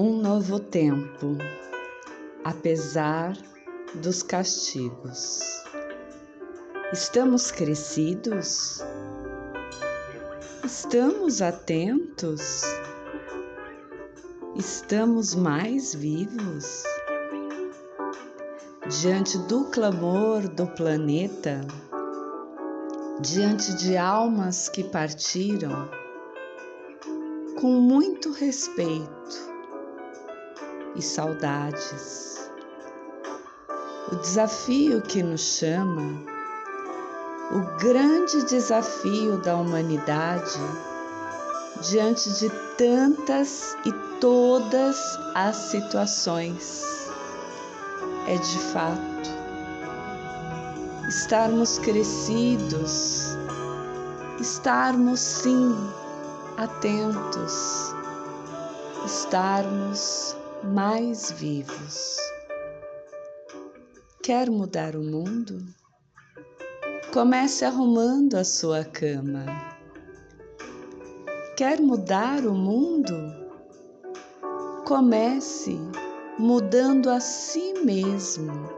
um novo tempo, apesar dos castigos. Estamos crescidos? Estamos atentos? Estamos mais vivos? Diante do clamor do planeta, diante de almas que partiram, com muito respeito, e saudades. O desafio que nos chama, o grande desafio da humanidade diante de tantas e todas as situações é de fato estarmos crescidos, estarmos sim atentos, estarmos mais vivos. Quer mudar o mundo? Comece arrumando a sua cama. Quer mudar o mundo? Comece mudando a si mesmo.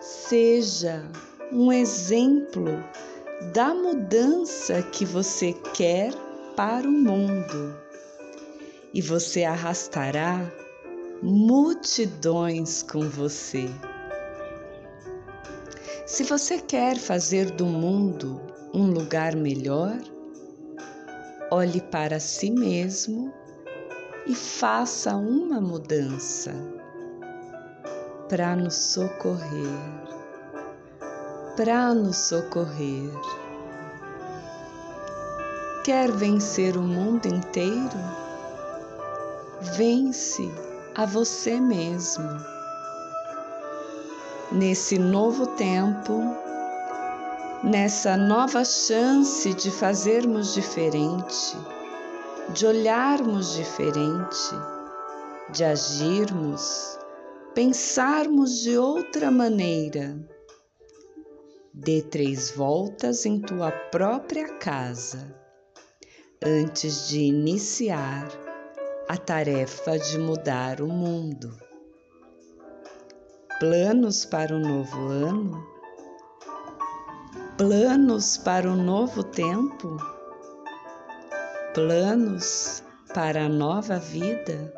Seja um exemplo da mudança que você quer para o mundo e você arrastará multidões com você. Se você quer fazer do mundo um lugar melhor, olhe para si mesmo e faça uma mudança para nos socorrer, para nos socorrer. Quer vencer o mundo inteiro? Vence a você mesmo. Nesse novo tempo, nessa nova chance de fazermos diferente, de olharmos diferente, de agirmos, pensarmos de outra maneira. Dê três voltas em tua própria casa antes de iniciar a tarefa de mudar o mundo. Planos para o novo ano? Planos para o novo tempo? Planos para a nova vida?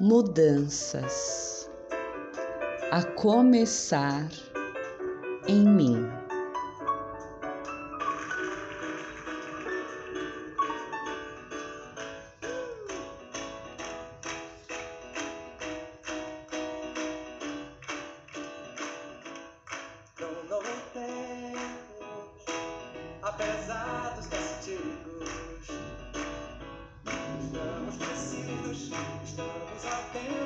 Mudanças a começar em mim.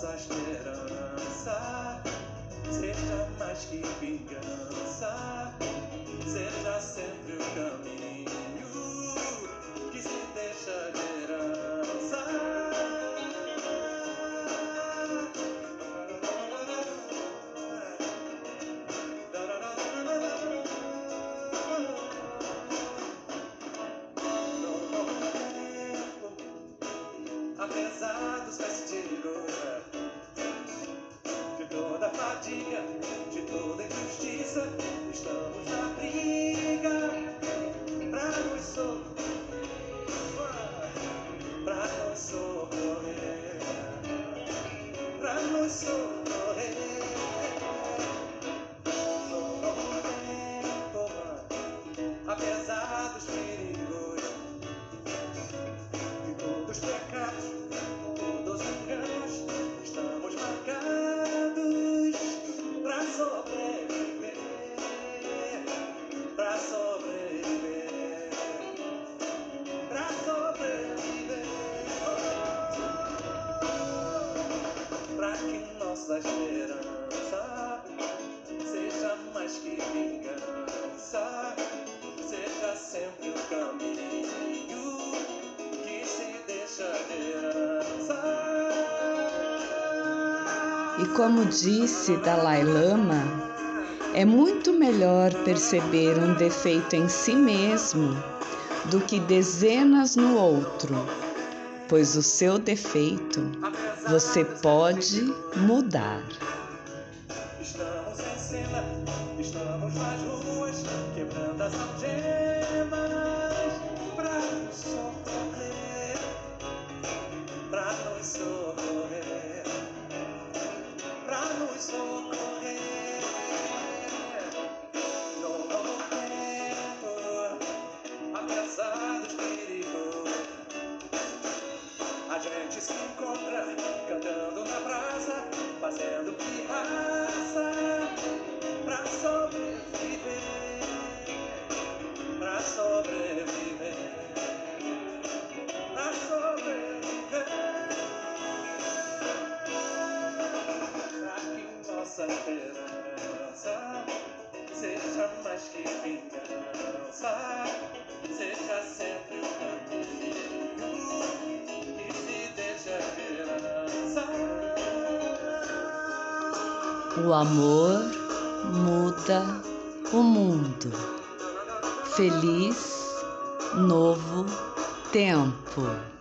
nossa esperança seja mais que vingança, seja sempre o caminho. Apesar dos castigos, de toda fadiga, de toda injustiça, E como disse Dalai Lama, é muito melhor perceber um defeito em si mesmo do que dezenas no outro, pois o seu defeito você pode mudar. Estamos em cena, estamos nas ruas, quebrando as algemas nossa esperança seja mais que vingança, seja sempre um caminho que se deixa esperança. O amor muda o mundo. Feliz novo tempo.